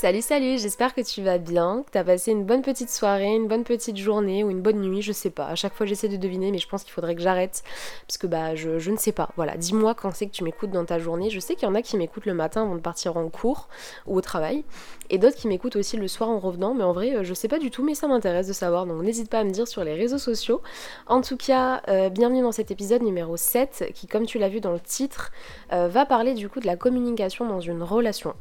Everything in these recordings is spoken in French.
Salut salut, j'espère que tu vas bien, que t'as passé une bonne petite soirée, une bonne petite journée ou une bonne nuit, je sais pas. À chaque fois j'essaie de deviner mais je pense qu'il faudrait que j'arrête parce que bah je, ne sais pas. Voilà, dis-moi quand c'est que tu m'écoutes dans ta journée. Je sais qu'il y en a qui m'écoutent le matin avant de partir en cours ou au travail et d'autres qui m'écoutent aussi le soir en revenant mais en vrai euh, je sais pas du tout mais ça m'intéresse de savoir donc n'hésite pas à me dire sur les réseaux sociaux. En tout cas, euh, bienvenue dans cet épisode numéro 7 qui comme tu l'as vu dans le titre euh, va parler du coup de la communication dans une relation.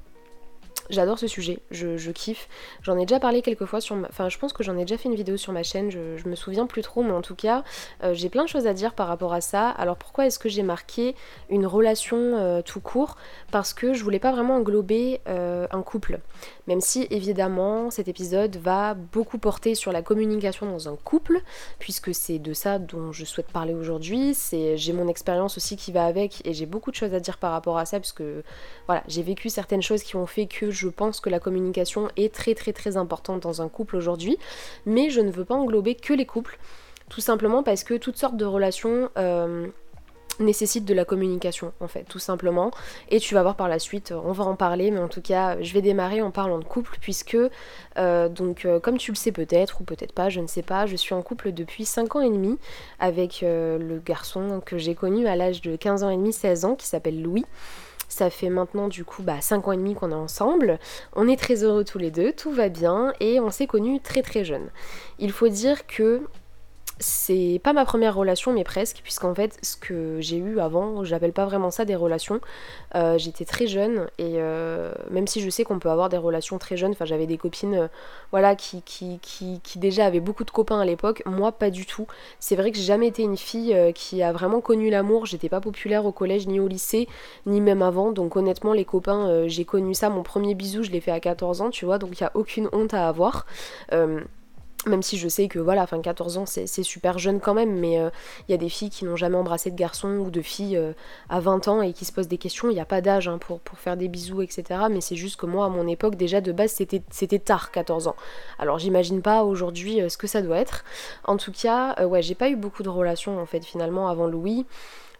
J'adore ce sujet, je, kiffe. J'en ai déjà parlé quelques fois sur ma... Enfin, je pense que j'en ai déjà fait une vidéo sur ma chaîne, je, me souviens plus trop, mais en tout cas, euh, j'ai plein de choses à dire par rapport à ça. Alors pourquoi est-ce que j'ai marqué une relation euh, tout court? Parce que je voulais pas vraiment englober euh, un couple. Même si, évidemment, cet épisode va beaucoup porter sur la communication dans un couple, puisque c'est de ça dont je souhaite parler aujourd'hui. J'ai mon expérience aussi qui va avec, et j'ai beaucoup de choses à dire par rapport à ça, puisque voilà, j'ai vécu certaines choses qui ont fait que je pense que la communication est très très très importante dans un couple aujourd'hui, mais je ne veux pas englober que les couples, tout simplement parce que toutes sortes de relations euh, nécessitent de la communication en fait tout simplement et tu vas voir par la suite on va en parler mais en tout cas je vais démarrer en parlant de couple puisque euh, donc euh, comme tu le sais peut-être ou peut-être pas je ne sais pas je suis en couple depuis 5 ans et demi avec le garçon que j'ai connu à l'âge de 15 ans et demi 16 ans qui s'appelle Louis ça fait maintenant du coup bah, 5 ans et demi qu'on est ensemble. On est très heureux tous les deux, tout va bien et on s'est connus très très jeunes. Il faut dire que c'est pas ma première relation, mais presque, puisqu'en fait, ce que j'ai eu avant, j'appelle pas vraiment ça des relations. Euh, j'étais très jeune, et euh, même si je sais qu'on peut avoir des relations très jeunes, enfin, j'avais des copines euh, voilà, qui, qui, qui, qui, déjà avaient beaucoup de copains à l'époque, moi pas du tout. C'est vrai que j'ai jamais été une fille qui a vraiment connu l'amour, j'étais pas populaire au collège ni au lycée, ni même avant, donc honnêtement, les copains, j'ai connu ça. Mon premier bisou, je l'ai fait à 14 ans, tu vois, donc il y a aucune honte à avoir. Même si je sais que voilà, enfin 14 ans c'est super jeune quand même, mais il euh, y a des filles qui n'ont jamais embrassé de garçon ou de filles euh, à 20 ans et qui se posent des questions. Il n'y a pas d'âge hein, pour, pour faire des bisous, etc. Mais c'est juste que moi, à mon époque, déjà de base, c'était tard, 14 ans. Alors j'imagine pas aujourd'hui euh, ce que ça doit être. En tout cas, ouais, j'ai pas eu beaucoup de relations en fait finalement avant Louis.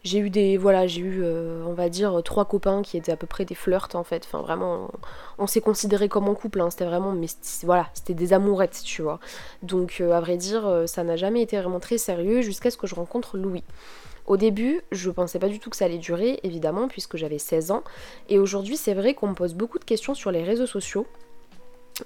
J'ai eu des. Voilà, j'ai eu, euh, on va dire, trois copains qui étaient à peu près des flirts en fait. Enfin, vraiment, on, s'est considéré comme en couple, hein. c'était vraiment. Mais voilà, c'était des amourettes, tu vois. Donc, euh, à vrai dire, euh, ça n'a jamais été vraiment très sérieux jusqu'à ce que je rencontre Louis. Au début, je pensais pas du tout que ça allait durer, évidemment, puisque j'avais 16 ans. Et aujourd'hui, c'est vrai qu'on me pose beaucoup de questions sur les réseaux sociaux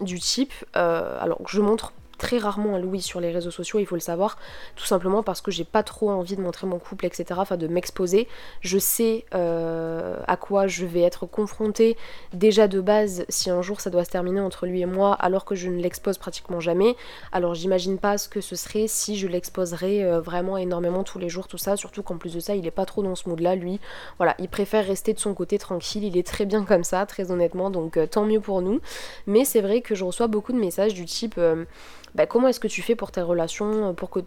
du type, alors je montre très rarement à Louis sur les réseaux sociaux, il faut le savoir, tout simplement parce que j'ai pas trop envie de montrer mon couple, etc., enfin de m'exposer. Je sais euh, à quoi je vais être confrontée déjà de base si un jour ça doit se terminer entre lui et moi, alors que je ne l'expose pratiquement jamais. Alors j'imagine pas ce que ce serait si je l'exposerais euh, vraiment énormément tous les jours, tout ça, surtout qu'en plus de ça, il est pas trop dans ce mood-là, lui. Voilà, il préfère rester de son côté tranquille, il est très bien comme ça, très honnêtement, donc euh, tant mieux pour nous. Mais c'est vrai que je reçois beaucoup de messages du type bah, comment est-ce que tu fais pour tes relations, euh, pour que,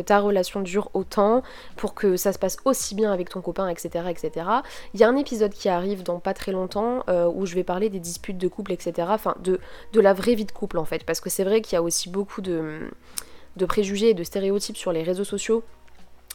ta relation dure autant, pour que ça se passe aussi bien avec ton copain, etc. etc. Il y a un épisode qui arrive dans pas très longtemps euh, où je vais parler des disputes de couple, etc. Enfin, de, la vraie vie de couple en fait, parce que c'est vrai qu'il y a aussi beaucoup de préjugés et de stéréotypes sur les réseaux sociaux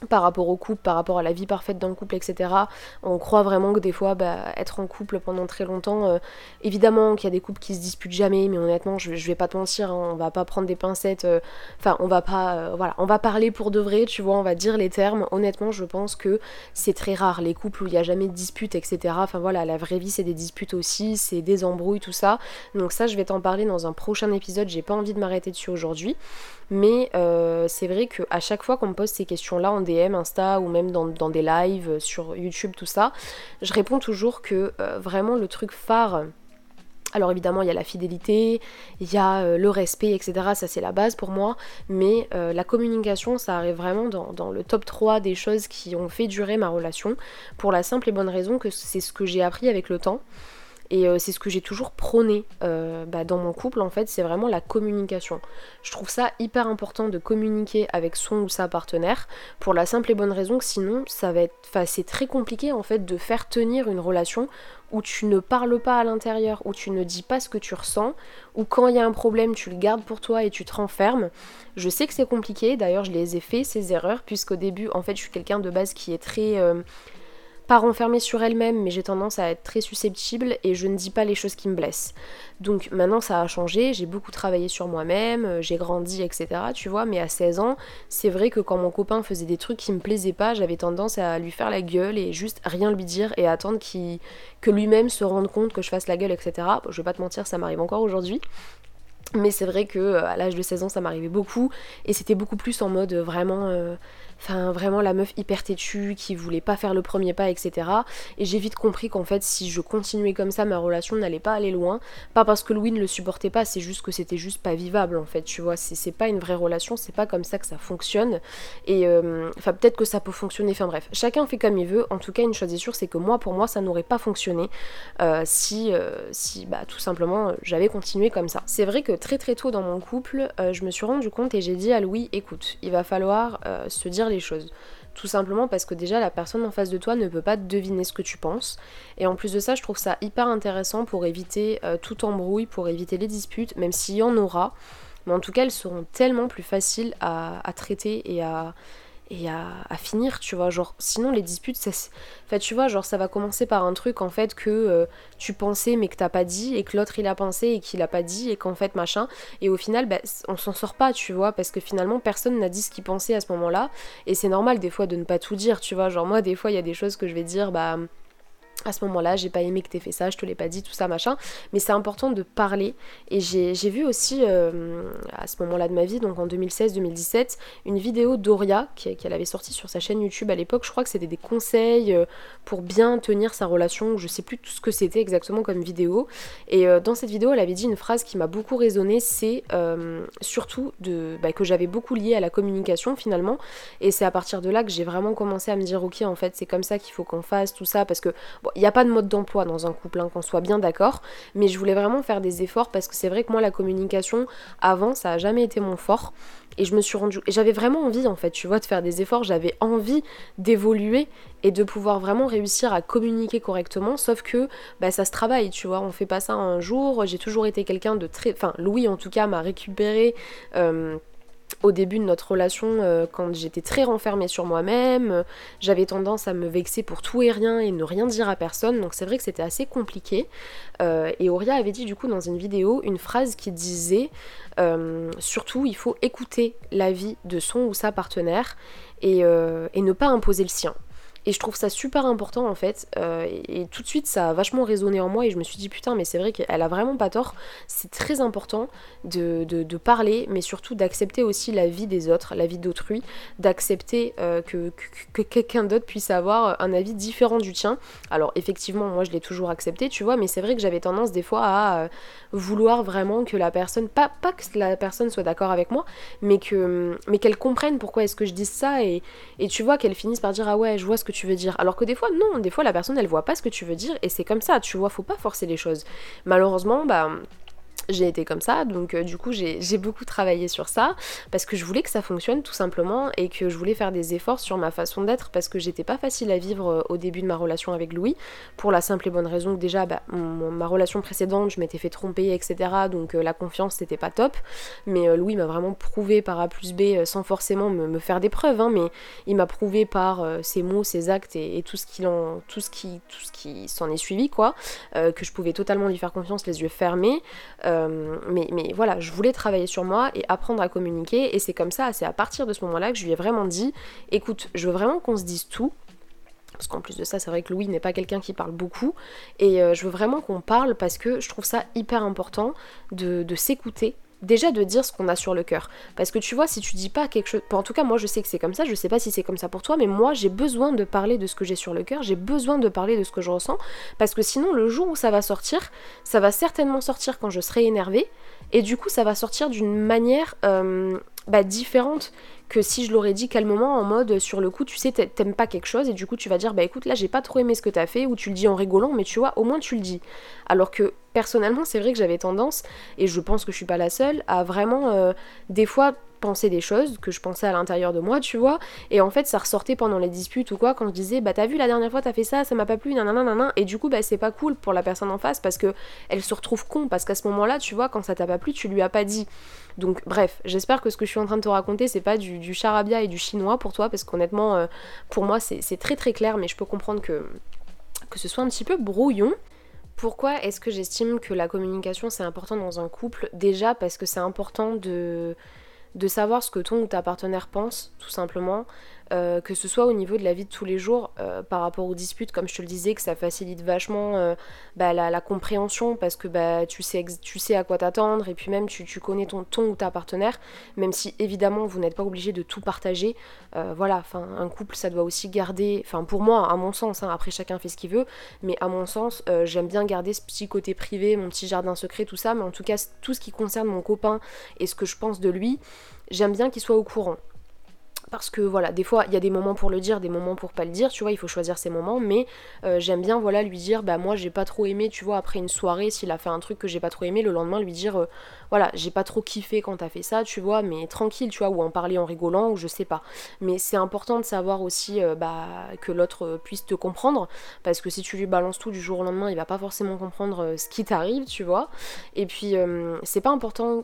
par rapport au couple, par rapport à la vie parfaite d'un couple, etc. On croit vraiment que des fois, bah, être en couple pendant très longtemps, euh, évidemment qu'il y a des couples qui se disputent jamais, mais honnêtement, je, vais pas te mentir, hein, on va pas prendre des pincettes, euh, enfin, on va pas, euh, voilà, on va parler pour de vrai, tu vois, on va dire les termes. Honnêtement, je pense que c'est très rare, les couples où il y a jamais de disputes, etc. Enfin voilà, la vraie vie, c'est des disputes aussi, c'est des embrouilles, tout ça. Donc ça, je vais t'en parler dans un prochain épisode, j'ai pas envie de m'arrêter dessus aujourd'hui. Mais c'est vrai qu'à chaque fois qu'on me pose ces questions-là, on Insta ou même dans, des lives euh, sur YouTube, tout ça, je réponds toujours que euh, vraiment le truc phare. Alors évidemment, il y a la fidélité, il y a euh, le respect, etc. Ça, c'est la base pour moi. Mais la communication, ça arrive vraiment dans, dans, le top 3 des choses qui ont fait durer ma relation. Pour la simple et bonne raison que c'est ce que j'ai appris avec le temps. Et euh, c'est ce que j'ai toujours prôné euh, bah, dans mon couple en fait, c'est vraiment la communication. Je trouve ça hyper important de communiquer avec son ou sa partenaire pour la simple et bonne raison que sinon ça va être, c'est très compliqué en fait de faire tenir une relation où tu ne parles pas à l'intérieur, où tu ne dis pas ce que tu ressens, où quand il y a un problème tu le gardes pour toi et tu te renfermes. Je sais que c'est compliqué, d'ailleurs je les ai fait ces erreurs puisqu'au début en fait je suis quelqu'un de base qui est très... Euh, pas renfermée sur elle-même, mais j'ai tendance à être très susceptible et je ne dis pas les choses qui me blessent. Donc maintenant ça a changé, j'ai beaucoup travaillé sur moi-même, euh, j'ai grandi, etc. Tu vois, mais à 16 ans, c'est vrai que quand mon copain faisait des trucs qui me plaisaient pas, j'avais tendance à lui faire la gueule et juste rien lui dire et attendre que lui-même se rende compte que je fasse la gueule, etc. je vais pas te mentir, ça m'arrive encore aujourd'hui. Mais c'est vrai que euh, à l'âge de 16 ans, ça m'arrivait beaucoup et c'était beaucoup plus en mode vraiment euh, Enfin, vraiment la meuf hyper têtue qui voulait pas faire le premier pas, etc. Et j'ai vite compris qu'en fait, si je continuais comme ça, ma relation n'allait pas aller loin. Pas parce que Louis ne le supportait pas, c'est juste que c'était juste pas vivable en fait, tu vois. C'est pas une vraie relation, c'est pas comme ça que ça fonctionne. Et euh, enfin, peut-être que ça peut fonctionner, enfin bref. Chacun fait comme il veut. En tout cas, une chose est sûre, c'est que moi, pour moi, ça n'aurait pas fonctionné euh, si, euh, si, bah, tout simplement, j'avais continué comme ça. C'est vrai que très très tôt dans mon couple, je me suis rendu compte et j'ai dit à Louis, écoute, il va falloir se dire les choses. Tout simplement parce que déjà la personne en face de toi ne peut pas deviner ce que tu penses. Et en plus de ça, je trouve ça hyper intéressant pour éviter euh, tout embrouille, pour éviter les disputes, même s'il y en aura. Mais en tout cas, elles seront tellement plus faciles à traiter et à, et à, finir, tu vois. Genre, sinon les disputes, ça, fait, tu vois, genre ça va commencer par un truc en fait que euh, tu pensais mais que t'as pas dit et que l'autre il a pensé et qu'il a pas dit et qu'en fait machin. Et au final, bah, on s'en sort pas, tu vois, parce que finalement personne n'a dit ce qu'il pensait à ce moment-là. Et c'est normal des fois de ne pas tout dire, tu vois. Genre, moi, des fois, il y a des choses que je vais dire, bah à ce moment-là, j'ai pas aimé que t'aies fait ça, je te l'ai pas dit, tout ça, machin. Mais c'est important de parler. Et j'ai vu aussi, euh, à ce moment-là de ma vie, donc en 2016-2017, une vidéo d'Oria qu'elle avait sortie sur sa chaîne YouTube à l'époque. Je crois que c'était des conseils euh, pour bien tenir sa relation. Je sais plus tout ce que c'était exactement comme vidéo. Et euh, dans cette vidéo, elle avait dit une phrase qui m'a beaucoup résonné c'est surtout de, bah, que j'avais beaucoup lié à la communication finalement. Et c'est à partir de là que j'ai vraiment commencé à me dire, ok, en fait, c'est comme ça qu'il faut qu'on fasse tout ça. Parce que il n'y a pas de mode d'emploi dans un couple, hein, qu'on soit bien d'accord, mais je voulais vraiment faire des efforts parce que c'est vrai que moi la communication avant ça a jamais été mon fort. Et je me suis rendu et j'avais vraiment envie en fait, tu vois, de faire des efforts, j'avais envie d'évoluer et de pouvoir vraiment réussir à communiquer correctement, sauf que bah, ça se travaille, tu vois, on fait pas ça un jour, j'ai toujours été quelqu'un de très, enfin Louis en tout cas m'a récupéré euh, au début de notre relation, euh, quand j'étais très renfermée sur moi-même, euh, j'avais tendance à me vexer pour tout et rien et ne rien dire à personne, donc c'est vrai que c'était assez compliqué. Euh, et Auria avait dit du coup dans une vidéo une phrase qui disait surtout il faut écouter l'avis de son ou sa partenaire et ne pas imposer le sien. Et je trouve ça super important en fait. Euh, et, tout de suite, ça a vachement résonné en moi et je me suis dit putain, mais c'est vrai qu'elle a vraiment pas tort. C'est très important de, parler, mais surtout d'accepter aussi la vie des autres, la vie d'autrui, d'accepter euh, que, que, quelqu'un d'autre puisse avoir un avis différent du tien. Alors effectivement, moi je l'ai toujours accepté, tu vois, mais c'est vrai que j'avais tendance des fois à euh, vouloir vraiment que la personne, pas, pas que la personne soit d'accord avec moi, mais que mais qu'elle comprenne pourquoi est-ce que je dis ça et, et tu vois qu'elle finisse par dire ah ouais, je vois ce que tu tu veux dire. Alors que des fois, non, des fois la personne elle voit pas ce que tu veux dire et c'est comme ça, tu vois, faut pas forcer les choses. Malheureusement, bah j'ai été comme ça, donc euh, du coup j'ai beaucoup travaillé sur ça parce que je voulais que ça fonctionne tout simplement et que je voulais faire des efforts sur ma façon d'être parce que j'étais pas facile à vivre euh, au début de ma relation avec Louis pour la simple et bonne raison que déjà bah, ma relation précédente je m'étais fait tromper etc donc euh, la confiance c'était pas top. Mais Louis m'a vraiment prouvé par A plus B sans forcément me, faire des preuves hein, mais il m'a prouvé par ses mots, ses actes et, tout ce qui en, tout ce qui tout ce qui s'en est suivi quoi que je pouvais totalement lui faire confiance les yeux fermés mais, mais voilà, je voulais travailler sur moi et apprendre à communiquer. Et c'est comme ça, c'est à partir de ce moment-là que je lui ai vraiment dit écoute, je veux vraiment qu'on se dise tout. Parce qu'en plus de ça, c'est vrai que Louis n'est pas quelqu'un qui parle beaucoup. Et euh, je veux vraiment qu'on parle parce que je trouve ça hyper important de s'écouter déjà de dire ce qu'on a sur le cœur. Parce que tu vois, si tu dis pas quelque chose. En tout cas, moi je sais que c'est comme ça, je sais pas si c'est comme ça pour toi, mais moi j'ai besoin de parler de ce que j'ai sur le cœur, j'ai besoin de parler de ce que je ressens, parce que sinon, le jour où ça va sortir, ça va certainement sortir quand je serai énervée, et du coup, ça va sortir d'une manière euh, bah, différente que si je l'aurais dit calmement en mode sur le coup tu sais t'aimes pas quelque chose et du coup tu vas dire bah écoute là j'ai pas trop aimé ce que t'as fait ou tu le dis en rigolant mais tu vois au moins tu le dis alors que personnellement c'est vrai que j'avais tendance et je pense que je suis pas la seule à vraiment euh, des fois penser des choses que je pensais à l'intérieur de moi, tu vois. Et en fait, ça ressortait pendant les disputes ou quoi, quand je disais, bah t'as vu la dernière fois t'as fait ça, ça m'a pas plu, nanana, nanana. Et du coup, bah c'est pas cool pour la personne en face parce que elle se retrouve con, parce qu'à ce moment-là, tu vois, quand ça t'a pas plu, tu lui as pas dit. Donc bref, j'espère que ce que je suis en train de te raconter, c'est pas du, charabia et du chinois pour toi, parce qu'honnêtement, euh, pour moi, c'est très très clair, mais je peux comprendre que, ce soit un petit peu brouillon. Pourquoi est-ce que j'estime que la communication c'est important dans un couple? Déjà parce que c'est important de savoir ce que ton ou ta partenaire pense, tout simplement, euh, que ce soit au niveau de la vie de tous les jours, euh, par rapport aux disputes, comme je te le disais, que ça facilite vachement euh, bah, la, compréhension, parce que bah, tu, sais tu sais à quoi t'attendre, et puis même tu, connais ton ton ou ta partenaire, même si évidemment vous n'êtes pas obligé de tout partager. voilà, enfin un couple ça doit aussi garder, enfin pour moi, à mon sens, hein, après chacun fait ce qu'il veut, mais à mon sens, j'aime bien garder ce petit côté privé, mon petit jardin secret, tout ça, mais en tout cas tout ce qui concerne mon copain et ce que je pense de lui, j'aime bien qu'il soit au courant parce que voilà, des fois il y a des moments pour le dire, des moments pour pas le dire, tu vois, il faut choisir ses moments, mais euh, j'aime bien voilà lui dire bah moi j'ai pas trop aimé, tu vois, après une soirée, s'il a fait un truc que j'ai pas trop aimé, le lendemain lui dire euh, voilà, j'ai pas trop kiffé quand t'as fait ça, tu vois, mais tranquille, tu vois, ou en parler en rigolant, ou je sais pas. Mais c'est important de savoir aussi euh, bah, que l'autre puisse te comprendre, parce que si tu lui balances tout du jour au lendemain, il va pas forcément comprendre ce qui t'arrive, tu vois. Et puis c'est pas important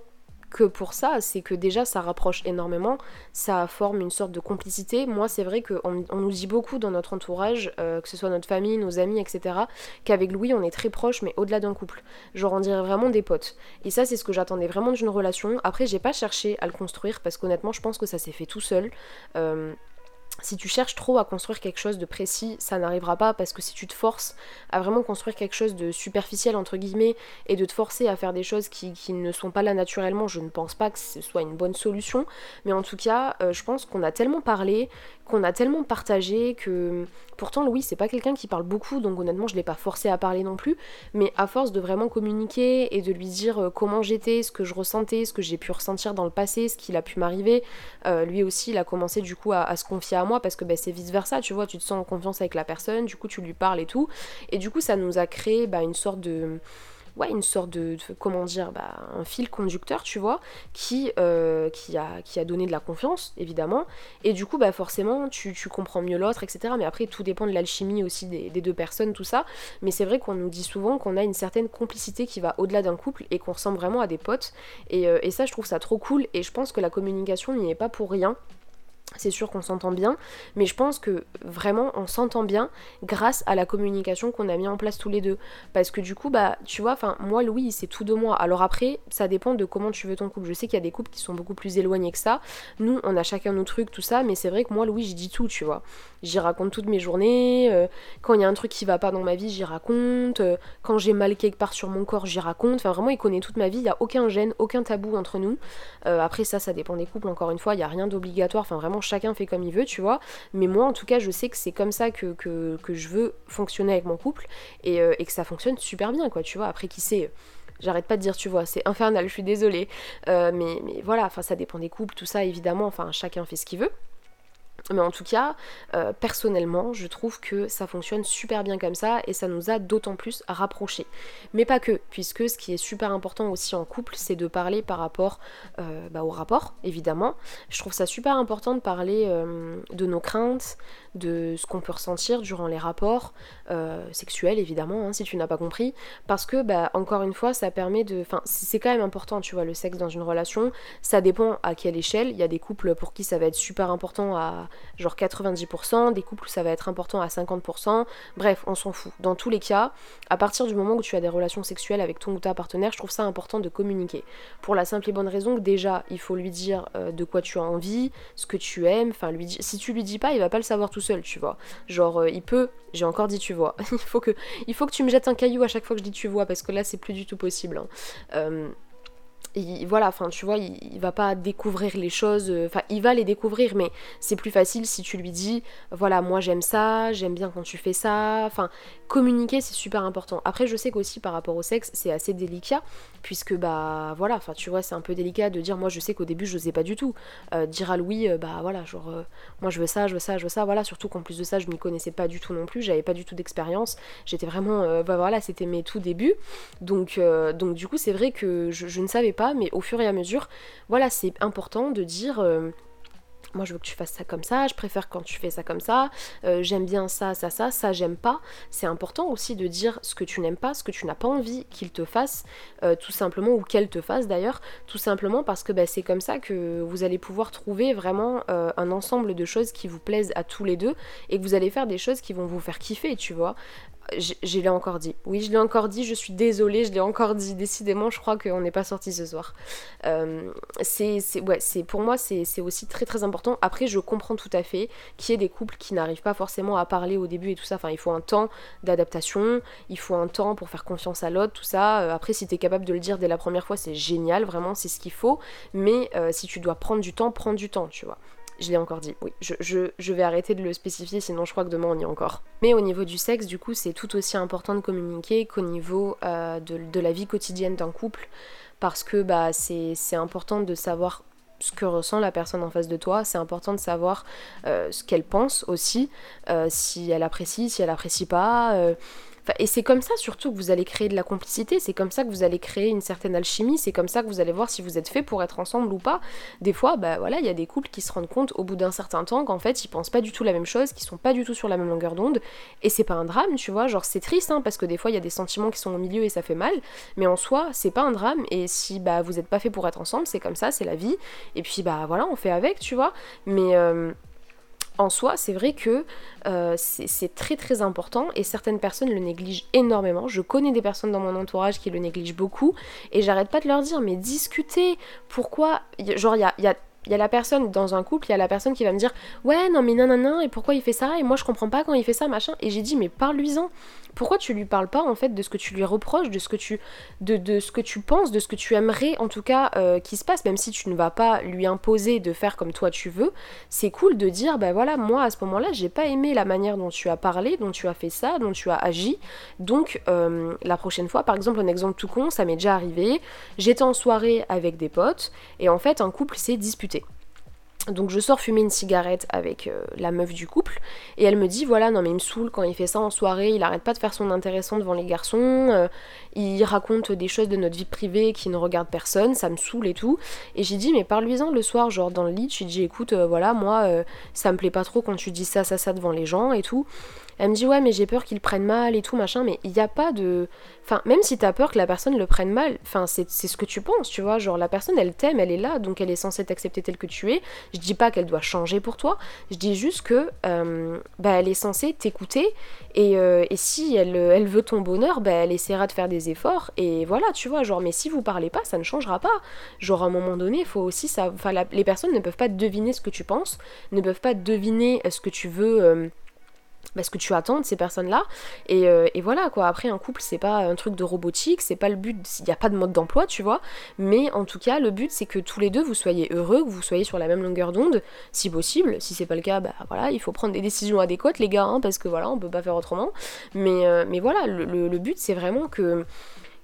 que pour ça, c'est que déjà ça rapproche énormément, ça forme une sorte de complicité. Moi, c'est vrai qu'on on nous dit beaucoup dans notre entourage, euh, que ce soit notre famille, nos amis, etc., qu'avec Louis, on est très proche, mais au-delà d'un couple. Genre, on dirait vraiment des potes. Et ça, c'est ce que j'attendais vraiment d'une relation. Après, j'ai pas cherché à le construire parce qu'honnêtement, je pense que ça s'est fait tout seul. Euh, si tu cherches trop à construire quelque chose de précis, ça n'arrivera pas parce que si tu te forces à vraiment construire quelque chose de superficiel entre guillemets et de te forcer à faire des choses qui, ne sont pas là naturellement, je ne pense pas que ce soit une bonne solution. Mais en tout cas, euh, je pense qu'on a tellement parlé, qu'on a tellement partagé que pourtant Louis c'est pas quelqu'un qui parle beaucoup donc honnêtement je l'ai pas forcé à parler non plus mais à force de vraiment communiquer et de lui dire euh, comment j'étais, ce que je ressentais, ce que j'ai pu ressentir dans le passé, ce qu'il a pu m'arriver, euh, lui aussi il a commencé du coup à, se confier à moi parce que bah, c'est vice versa tu vois tu te sens en confiance avec la personne du coup tu lui parles et tout et du coup ça nous a créé bah, une sorte de ouais, une sorte de, comment dire, bah, un fil conducteur, tu vois, qui, euh, qui, a, qui a donné de la confiance, évidemment. Et du coup, forcément, tu, comprends mieux l'autre, etc. Mais après, tout dépend de l'alchimie aussi des, deux personnes, tout ça. Mais c'est vrai qu'on nous dit souvent qu'on a une certaine complicité qui va au-delà d'un couple et qu'on ressemble vraiment à des potes. Et, euh, et ça, je trouve ça trop cool. Et je pense que la communication n'y est pas pour rien c'est sûr qu'on s'entend bien, mais je pense que vraiment on s'entend bien grâce à la communication qu'on a mis en place tous les deux. Parce que du coup, bah, tu vois, enfin, moi, Louis, c'est tout de moi. Alors après, ça dépend de comment tu veux ton couple. Je sais qu'il y a des couples qui sont beaucoup plus éloignés que ça. Nous, on a chacun nos trucs, tout ça, mais c'est vrai que moi, Louis, je dis tout, tu vois. J'y raconte toutes mes journées. Euh, quand il y a un truc qui va pas dans ma vie, j'y raconte. Euh, quand j'ai mal quelque part sur mon corps, j'y raconte. Enfin, vraiment, il connaît toute ma vie. Il y a aucun gêne, aucun tabou entre nous. Euh, après, ça, ça dépend des couples. Encore une fois, il y a rien d'obligatoire. Enfin, vraiment, chacun fait comme il veut, tu vois. Mais moi, en tout cas, je sais que c'est comme ça que, que, je veux fonctionner avec mon couple et, euh, que ça fonctionne super bien, quoi, tu vois. Après, qui sait J'arrête pas de dire, tu vois, c'est infernal, je suis désolée. Euh, mais, mais voilà, enfin, ça dépend des couples, tout ça, évidemment. Enfin, chacun fait ce qu'il veut. Mais en tout cas, euh, personnellement, je trouve que ça fonctionne super bien comme ça et ça nous a d'autant plus rapprochés. Mais pas que, puisque ce qui est super important aussi en couple, c'est de parler par rapport euh, bah, au rapport, évidemment. Je trouve ça super important de parler euh, de nos craintes, de ce qu'on peut ressentir durant les rapports sexuels, évidemment, hein, si tu n'as pas compris. Parce que, bah, encore une fois, ça permet de... Enfin, c'est quand même important, tu vois, le sexe dans une relation. Ça dépend à quelle échelle. Il y a des couples pour qui ça va être super important à genre 90%, des couples où ça va être important à 50%, bref, on s'en fout. Dans tous les cas, à partir du moment où tu as des relations sexuelles avec ton ou ta partenaire, je trouve ça important de communiquer. Pour la simple et bonne raison que déjà, il faut lui dire euh, de quoi tu as envie, ce que tu aimes, enfin lui si tu lui dis pas, il va pas le savoir tout seul, tu vois. Genre euh, il peut, j'ai encore dit tu vois. il faut que tu me jettes un caillou à chaque fois que je dis tu vois parce que là c'est plus du tout possible. Hein. Euh, voilà, enfin tu vois, il, va pas découvrir les choses, euh, enfin il va les découvrir, mais c'est plus facile si tu lui dis, voilà, moi j'aime ça, j'aime bien quand tu fais ça, enfin communiquer c'est super important. Après je sais qu'aussi par rapport au sexe c'est assez délicat, puisque bah voilà, enfin tu vois c'est un peu délicat de dire, moi je sais qu'au début je sais pas du tout, euh, dire à Louis, euh, bah voilà, genre moi je veux ça, je veux ça, je veux ça, voilà, surtout qu'en plus de ça je m'y connaissais pas du tout non plus, j'avais pas du tout d'expérience, j'étais vraiment, bah voilà, c'était mes tout débuts, donc, donc du coup c'est vrai que je ne savais pas mais au fur et à mesure, voilà, c'est important de dire moi je veux que tu fasses ça comme ça, je préfère quand tu fais ça comme ça, euh, j'aime bien ça, ça, ça, ça, j'aime pas. C'est important aussi de dire ce que tu n'aimes pas, ce que tu n'as pas envie qu'il te fasse, euh, tout simplement, ou qu'elle te fasse d'ailleurs, tout simplement parce que bah, c'est comme ça que vous allez pouvoir trouver vraiment euh, un ensemble de choses qui vous plaisent à tous les deux et que vous allez faire des choses qui vont vous faire kiffer, tu vois je, l'ai encore dit. Oui, je l'ai encore dit, je suis désolée, je l'ai encore dit. Décidément, je crois qu'on n'est pas sorti ce soir. Euh, c'est, ouais, c'est, pour moi, c'est, aussi très très important. Après, je comprends tout à fait qu'il y ait des couples qui n'arrivent pas forcément à parler au début et tout ça. Enfin, il faut un temps d'adaptation, il faut un temps pour faire confiance à l'autre, tout ça. Euh, après, si tu es capable de le dire dès la première fois, c'est génial, vraiment, c'est ce qu'il faut. Mais euh, si tu dois prendre du temps, prends du temps, tu vois. Je l'ai encore dit, oui. Je, vais arrêter de le spécifier, sinon je crois que demain on y est encore. Mais au niveau du sexe, du coup, c'est tout aussi important de communiquer qu'au niveau euh, de, la vie quotidienne d'un couple, parce que bah, c'est important de savoir ce que ressent la personne en face de toi, c'est important de savoir euh, ce qu'elle pense aussi, euh, si elle apprécie, si elle apprécie pas et c'est comme ça surtout que vous allez créer de la complicité, c'est comme ça que vous allez créer une certaine alchimie, c'est comme ça que vous allez voir si vous êtes fait pour être ensemble ou pas. Des fois, bah voilà, il y a des couples qui se rendent compte au bout d'un certain temps qu'en fait ils pensent pas du tout la même chose, qu'ils sont pas du tout sur la même longueur d'onde, et c'est pas un drame, tu vois, genre c'est triste hein, parce que des fois il y a des sentiments qui sont au milieu et ça fait mal, mais en soi c'est pas un drame, et si bah vous êtes pas fait pour être ensemble, c'est comme ça, c'est la vie, et puis bah voilà, on fait avec, tu vois, mais. Euh, en soi, c'est vrai que euh, c'est très très important et certaines personnes le négligent énormément. Je connais des personnes dans mon entourage qui le négligent beaucoup et j'arrête pas de leur dire mais discutez, pourquoi? Genre il y a, y a il y a la personne dans un couple, il y a la personne qui va me dire ouais non mais non non non et pourquoi il fait ça et moi je comprends pas quand il fait ça machin. Et j'ai dit mais parle-lui-en. Pourquoi tu lui parles pas en fait de ce que tu lui reproches de ce que tu de, de ce que tu penses de ce que tu aimerais en tout cas euh, qui se passe même si tu ne vas pas lui imposer de faire comme toi tu veux. C'est cool de dire bah voilà moi à ce moment-là j'ai pas aimé la manière dont tu as parlé dont tu as fait ça dont tu as agi. Donc euh, la prochaine fois par exemple un exemple tout con ça m'est déjà arrivé. J'étais en soirée avec des potes et en fait un couple s'est disputé donc je sors fumer une cigarette avec euh, la meuf du couple et elle me dit voilà non mais il me saoule quand il fait ça en soirée, il arrête pas de faire son intéressant devant les garçons, euh, il raconte des choses de notre vie privée qui ne regardent personne, ça me saoule et tout. Et j'ai dit mais parle-lui-en le soir genre dans le lit, j'ai dit écoute euh, voilà moi ça me plaît pas trop quand tu dis ça ça ça devant les gens et tout. Elle me dit ouais mais j'ai peur qu'ils prennent mal et tout machin, mais il n'y a pas de... Enfin, même si t'as peur que la personne le prenne mal, enfin c'est ce que tu penses, tu vois, genre la personne elle t'aime, elle est là, donc elle est censée t'accepter telle que tu es. Je dis pas qu'elle doit changer pour toi, je dis juste que euh, bah, elle est censée t'écouter. Et, euh, si elle, veut ton bonheur, bah, elle essaiera de faire des efforts. Et voilà, tu vois, genre mais si vous parlez pas, ça ne changera pas. Genre à un moment donné, faut aussi ça... Enfin les personnes ne peuvent pas deviner ce que tu penses, ne peuvent pas deviner ce que tu veux... Euh, parce que tu attends de ces personnes-là. Euh, et, voilà, quoi. Après, un couple, c'est pas un truc de robotique, c'est pas le but, il n'y a pas de mode d'emploi, tu vois. Mais en tout cas, le but, c'est que tous les deux, vous soyez heureux, que vous soyez sur la même longueur d'onde, si possible. Si c'est pas le cas, bah voilà, il faut prendre des décisions adéquates, les gars, hein, parce que voilà, on peut pas faire autrement. Mais, euh, mais voilà, le but, c'est vraiment que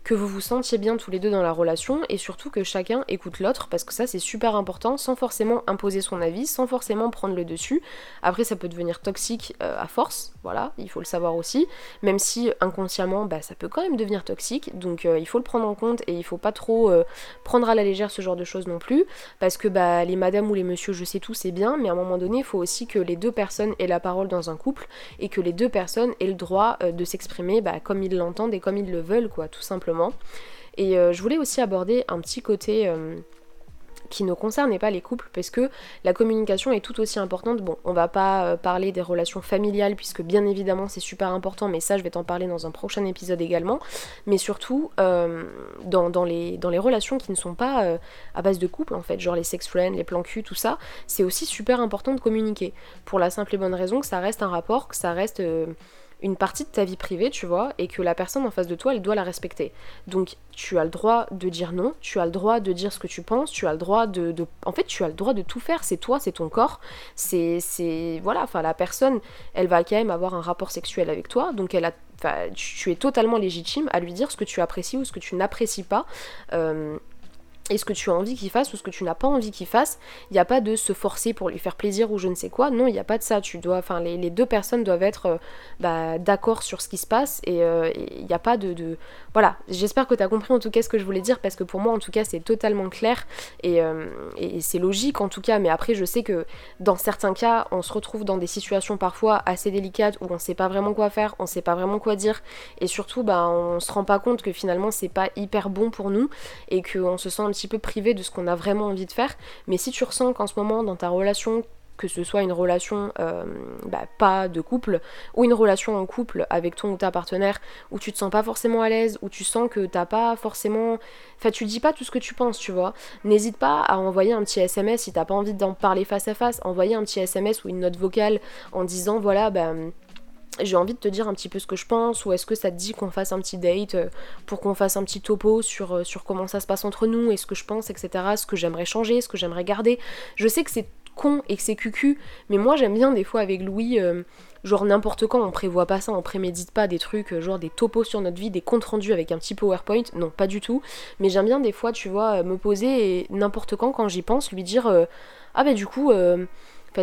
que vous vous sentiez bien tous les deux dans la relation et surtout que chacun écoute l'autre parce que ça c'est super important sans forcément imposer son avis, sans forcément prendre le dessus. Après ça peut devenir toxique euh, à force, voilà, il faut le savoir aussi, même si inconsciemment bah, ça peut quand même devenir toxique, donc euh, il faut le prendre en compte et il faut pas trop euh, prendre à la légère ce genre de choses non plus. Parce que bah, les madames ou les messieurs je sais tout c'est bien mais à un moment donné il faut aussi que les deux personnes aient la parole dans un couple et que les deux personnes aient le droit de s'exprimer bah, comme ils l'entendent et comme ils le veulent quoi tout simplement et euh, je voulais aussi aborder un petit côté euh, qui ne concernait pas les couples parce que la communication est tout aussi importante. Bon, on va pas euh, parler des relations familiales puisque bien évidemment c'est super important, mais ça je vais t'en parler dans un prochain épisode également. Mais surtout dans, les, dans les relations qui ne sont pas à base de couple en fait, genre les sex friends, les plans cul, tout ça, c'est aussi super important de communiquer. Pour la simple et bonne raison que ça reste un rapport, que ça reste une partie de ta vie privée, tu vois, et que la personne en face de toi, elle doit la respecter. Donc tu as le droit de dire non, tu as le droit de dire ce que tu penses, tu as le droit de... En fait, tu as le droit de tout faire, c'est toi, c'est ton corps, c'est... Voilà, enfin la personne, elle va quand même avoir un rapport sexuel avec toi, donc elle a... Enfin, tu, es totalement légitime à lui dire ce que tu apprécies ou ce que tu n'apprécies pas. Euh, et ce que tu as envie qu'il fasse ou ce que tu n'as pas envie qu'il fasse? Il n'y a pas de se forcer pour lui faire plaisir ou je ne sais quoi. Non, il n'y a pas de ça. Tu dois, enfin, les, deux personnes doivent être euh, bah, d'accord sur ce qui se passe et euh, il n'y a pas de, voilà. J'espère que tu as compris en tout cas ce que je voulais dire parce que pour moi en tout cas c'est totalement clair et, euh, et c'est logique en tout cas. Mais après je sais que dans certains cas on se retrouve dans des situations parfois assez délicates où on ne sait pas vraiment quoi faire, on ne sait pas vraiment quoi dire et surtout bah on se rend pas compte que finalement c'est pas hyper bon pour nous et qu'on se sent un petit peu privé de ce qu'on a vraiment envie de faire. Mais si tu ressens qu'en ce moment, dans ta relation, que ce soit une relation euh, bah, pas de couple ou une relation en couple avec ton ou ta partenaire où tu te sens pas forcément à l'aise, où tu sens que t'as pas forcément. Enfin, tu dis pas tout ce que tu penses, tu vois. N'hésite pas à envoyer un petit SMS si t'as pas envie d'en parler face à face, envoyer un petit SMS ou une note vocale en disant voilà, ben j'ai envie de te dire un petit peu ce que je pense, ou est-ce que ça te dit qu'on fasse un petit date euh, pour qu'on fasse un petit topo sur, euh, sur comment ça se passe entre nous, et ce que je pense, etc., ce que j'aimerais changer, ce que j'aimerais garder. Je sais que c'est con et que c'est cucu, mais moi j'aime bien des fois avec Louis, euh, genre n'importe quand, on prévoit pas ça, on prémédite pas des trucs, genre des topos sur notre vie, des comptes rendus avec un petit PowerPoint, non, pas du tout, mais j'aime bien des fois, tu vois, me poser et n'importe quand, quand j'y pense, lui dire, ah bah du coup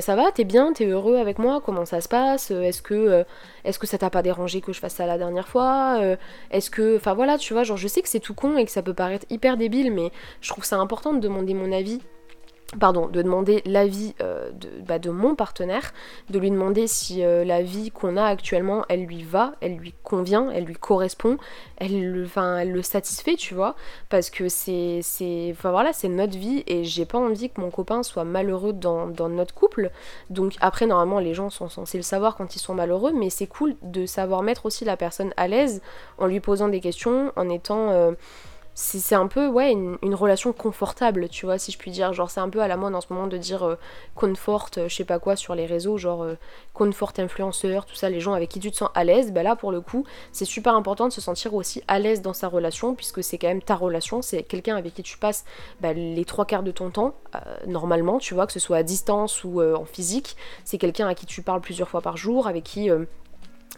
ça va, t'es bien, t'es heureux avec moi, comment ça se passe euh, Est-ce que, euh, est-ce que ça t'a pas dérangé que je fasse ça la dernière fois euh, Est-ce que. Enfin voilà, tu vois, genre je sais que c'est tout con et que ça peut paraître hyper débile, mais je trouve ça important de demander mon avis pardon, de demander l'avis euh, de, bah, de, mon partenaire, de lui demander si euh, la vie qu'on a actuellement, elle lui va, elle lui convient, elle lui correspond, elle, le satisfait, tu vois, parce que c'est, c'est, voilà, c'est notre vie et j'ai pas envie que mon copain soit malheureux dans, dans, notre couple. Donc après, normalement, les gens sont censés le savoir quand ils sont malheureux, mais c'est cool de savoir mettre aussi la personne à l'aise en lui posant des questions, en étant euh, c'est un peu ouais une, relation confortable tu vois si je puis dire. Genre c'est un peu à la mode en ce moment de dire euh, confort euh, je sais pas quoi sur les réseaux genre euh, confort influenceur tout ça les gens avec qui tu te sens à l'aise. Bah là pour le coup c'est super important de se sentir aussi à l'aise dans sa relation puisque c'est quand même ta relation c'est quelqu'un avec qui tu passes bah, les trois quarts de ton temps normalement tu vois que ce soit à distance ou en physique. C'est quelqu'un à qui tu parles plusieurs fois par jour avec qui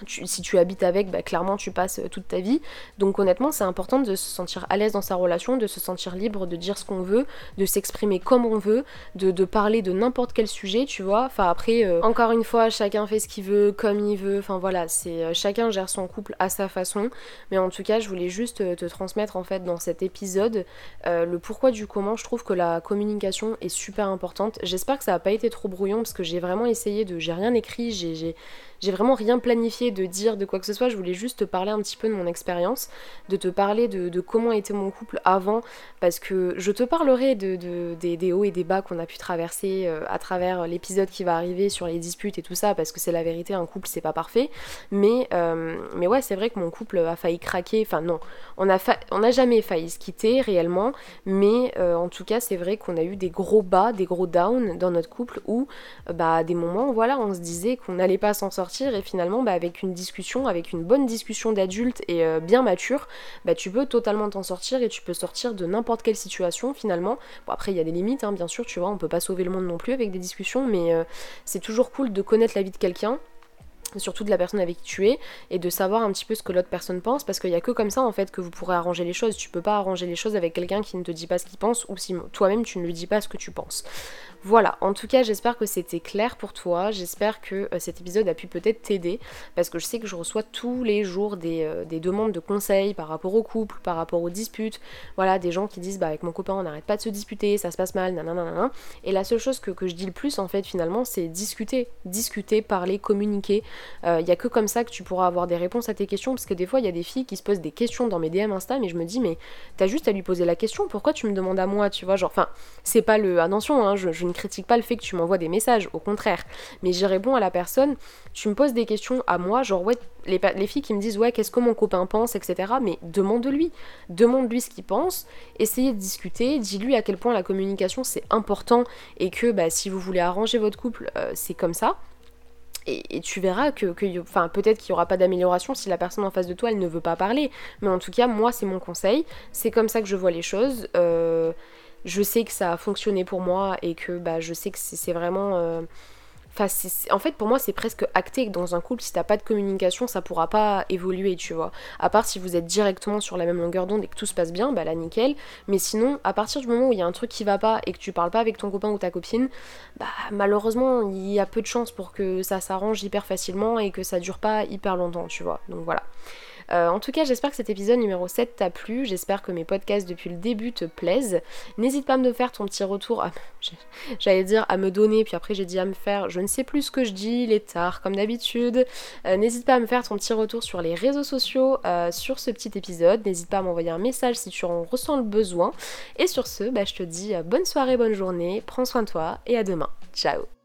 si tu habites avec, bah, clairement tu passes euh, toute ta vie. Donc honnêtement, c'est important de se sentir à l'aise dans sa relation, de se sentir libre de dire ce qu'on veut, de s'exprimer comme on veut, de, parler de n'importe quel sujet, tu vois. Enfin après, euh, encore une fois, chacun fait ce qu'il veut, comme il veut. Enfin voilà, c'est euh, chacun gère son couple à sa façon. Mais en tout cas, je voulais juste te transmettre en fait dans cet épisode le pourquoi du comment. Je trouve que la communication est super importante. J'espère que ça n'a pas été trop brouillon parce que j'ai vraiment essayé de, j'ai rien écrit, j'ai j'ai vraiment rien planifié de dire de quoi que ce soit, je voulais juste te parler un petit peu de mon expérience, de te parler de, comment était mon couple avant, parce que je te parlerai de, des, hauts et des bas qu'on a pu traverser euh, à travers l'épisode qui va arriver sur les disputes et tout ça, parce que c'est la vérité, un couple c'est pas parfait, mais, euh, mais ouais, c'est vrai que mon couple a failli craquer, enfin non, on a, jamais failli se quitter réellement, mais euh, en tout cas c'est vrai qu'on a eu des gros bas, des gros downs dans notre couple où bah à des moments, voilà, on se disait qu'on n'allait pas s'en sortir et finalement bah, avec une discussion, avec une bonne discussion d'adulte et euh, bien mature, bah, tu peux totalement t'en sortir et tu peux sortir de n'importe quelle situation finalement. Bon après il y a des limites hein, bien sûr, tu vois, on peut pas sauver le monde non plus avec des discussions, mais euh, c'est toujours cool de connaître la vie de quelqu'un surtout de la personne avec qui tu es et de savoir un petit peu ce que l'autre personne pense parce qu'il n'y a que comme ça en fait que vous pourrez arranger les choses tu peux pas arranger les choses avec quelqu'un qui ne te dit pas ce qu'il pense ou si toi-même tu ne lui dis pas ce que tu penses voilà, en tout cas j'espère que c'était clair pour toi, j'espère que euh, cet épisode a pu peut-être t'aider, parce que je sais que je reçois tous les jours des, euh, demandes de conseils par rapport au couple, par rapport aux disputes, voilà, des gens qui disent bah avec mon copain on n'arrête pas de se disputer, ça se passe mal, nanana, et la seule chose que, je dis le plus en fait finalement c'est discuter, discuter, parler, communiquer, il euh, n'y a que comme ça que tu pourras avoir des réponses à tes questions, parce que des fois il y a des filles qui se posent des questions dans mes DM Insta, mais je me dis mais t'as juste à lui poser la question, pourquoi tu me demandes à moi, tu vois, genre, enfin, c'est pas le, attention, hein, je, je ne critique pas le fait que tu m'envoies des messages, au contraire. Mais j'y réponds à la personne, tu me poses des questions à moi, genre ouais, les, les filles qui me disent ouais, qu'est-ce que mon copain pense, etc. Mais demande-lui, demande-lui ce qu'il pense, essayez de discuter, dis-lui à quel point la communication c'est important et que bah, si vous voulez arranger votre couple, euh, c'est comme ça. Et, tu verras que, enfin, peut-être qu'il n'y aura pas d'amélioration si la personne en face de toi elle ne veut pas parler. Mais en tout cas, moi c'est mon conseil, c'est comme ça que je vois les choses. Euh, je sais que ça a fonctionné pour moi et que bah, je sais que c'est vraiment... Euh, en fait, pour moi, c'est presque acté que dans un couple, si t'as pas de communication, ça pourra pas évoluer, tu vois. À part si vous êtes directement sur la même longueur d'onde et que tout se passe bien, bah là, nickel. Mais sinon, à partir du moment où il y a un truc qui va pas et que tu parles pas avec ton copain ou ta copine, bah malheureusement, il y a peu de chances pour que ça s'arrange hyper facilement et que ça dure pas hyper longtemps, tu vois. Donc voilà. Euh, en tout cas, j'espère que cet épisode numéro 7 t'a plu. J'espère que mes podcasts depuis le début te plaisent. N'hésite pas à me faire ton petit retour. J'allais dire à me donner, puis après j'ai dit à me faire. Je ne sais plus ce que je dis, il est tard comme d'habitude. Euh, n'hésite pas à me faire ton petit retour sur les réseaux sociaux euh, sur ce petit épisode. N'hésite pas à m'envoyer un message si tu en ressens le besoin. Et sur ce, bah, je te dis bonne soirée, bonne journée. Prends soin de toi et à demain. Ciao